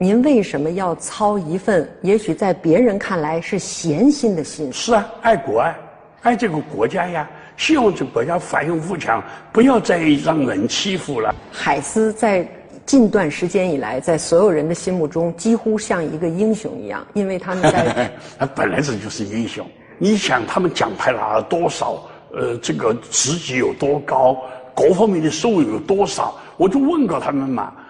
您为什么要操一份也许在别人看来是闲心的心？是啊，爱国啊，爱这个国家呀，希望这个国家繁荣富强，不要再让人欺负了。海斯在近段时间以来，在所有人的心目中几乎像一个英雄一样，因为他们在 他本来这就是英雄。你想他们奖牌拿了多少？呃，这个职级有多高？各方面的收入有多少？我就问过他们嘛，呃，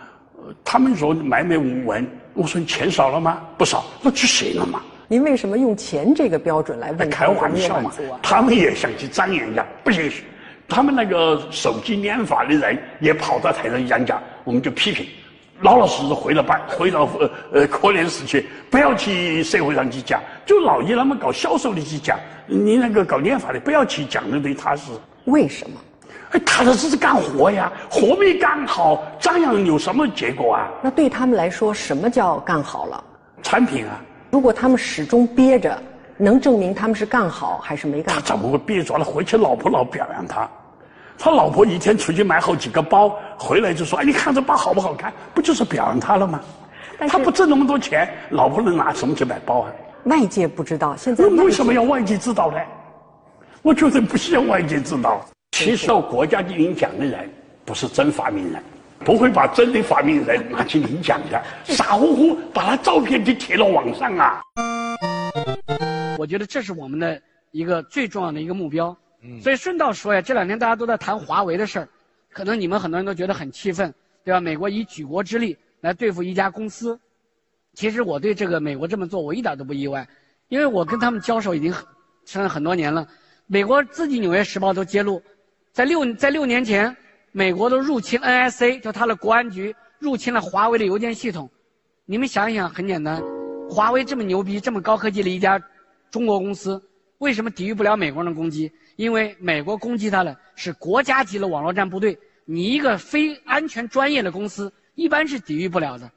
他们说买卖无闻。我说你钱少了吗？不少，那去谁了嘛？您为什么用钱这个标准来问？开玩笑嘛，他们也想去张扬一下，不行。他们那个手机拈法的人也跑到台上演讲，我们就批评，老老实实回到班，回到呃呃科研室去，不要去社会上去讲。就老爷他们搞销售的去讲，你那个搞念法的不要去讲的对他是为什么？哎，他这只是干活呀，活没干好，张扬有什么结果啊？那对他们来说，什么叫干好了？产品啊。如果他们始终憋着，能证明他们是干好还是没干好？他怎么会憋着了？回去老婆老表扬他，他老婆一天出去买好几个包，回来就说：“哎，你看这包好不好看？”不就是表扬他了吗？他不挣那么多钱，老婆能拿什么去买包啊？外界不知道，现在为什么要外界知道呢？我觉得不需要外界知道。其实到国家的领奖的人不是真发明人，不会把真的发明人拿去领奖的，傻乎乎把他照片就贴到网上啊。我觉得这是我们的一个最重要的一个目标。嗯所以顺道说呀，这两天大家都在谈华为的事儿，可能你们很多人都觉得很气愤，对吧？美国以举国之力来对付一家公司。其实我对这个美国这么做，我一点都不意外，因为我跟他们交手已经很了很多年了。美国自己《纽约时报》都揭露，在六在六年前，美国都入侵 NSA，就他的国安局入侵了华为的邮件系统。你们想一想，很简单，华为这么牛逼、这么高科技的一家中国公司，为什么抵御不了美国人的攻击？因为美国攻击它的是国家级的网络战部队，你一个非安全专业的公司，一般是抵御不了的。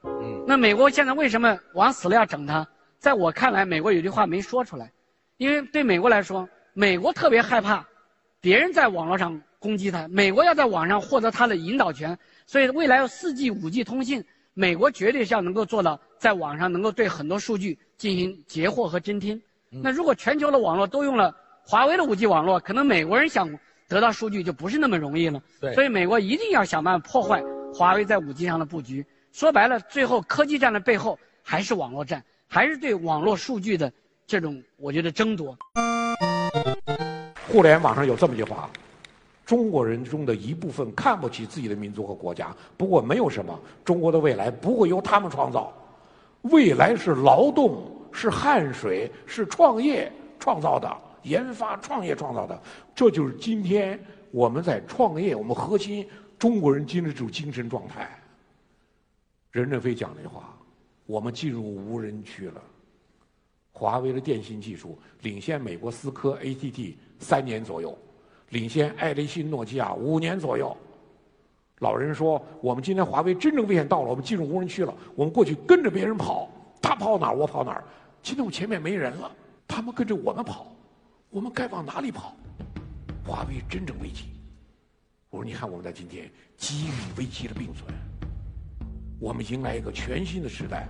那美国现在为什么往死了要整他？在我看来，美国有句话没说出来，因为对美国来说，美国特别害怕别人在网络上攻击他，美国要在网上获得他的引导权，所以未来要四 G、五 G 通信，美国绝对是要能够做到在网上能够对很多数据进行截获和侦听。那如果全球的网络都用了华为的五 G 网络，可能美国人想得到数据就不是那么容易了。所以美国一定要想办法破坏华为在五 G 上的布局。说白了，最后科技战的背后还是网络战，还是对网络数据的这种，我觉得争夺。互联网上有这么一句话：中国人中的一部分看不起自己的民族和国家。不过没有什么，中国的未来不会由他们创造，未来是劳动、是汗水、是创业创造的，研发创业创造的。这就是今天我们在创业，我们核心中国人今日这种精神状态。任正非讲那话：“我们进入无人区了。华为的电信技术领先美国思科 AT&T 三年左右，领先爱立信、诺基亚五年左右。老人说，我们今天华为真正危险到了，我们进入无人区了。我们过去跟着别人跑，他跑哪儿我跑哪儿。今天我前面没人了，他们跟着我们跑，我们该往哪里跑？华为真正危机。我说，你看我们在今天机遇危机的并存。”我们迎来一个全新的时代。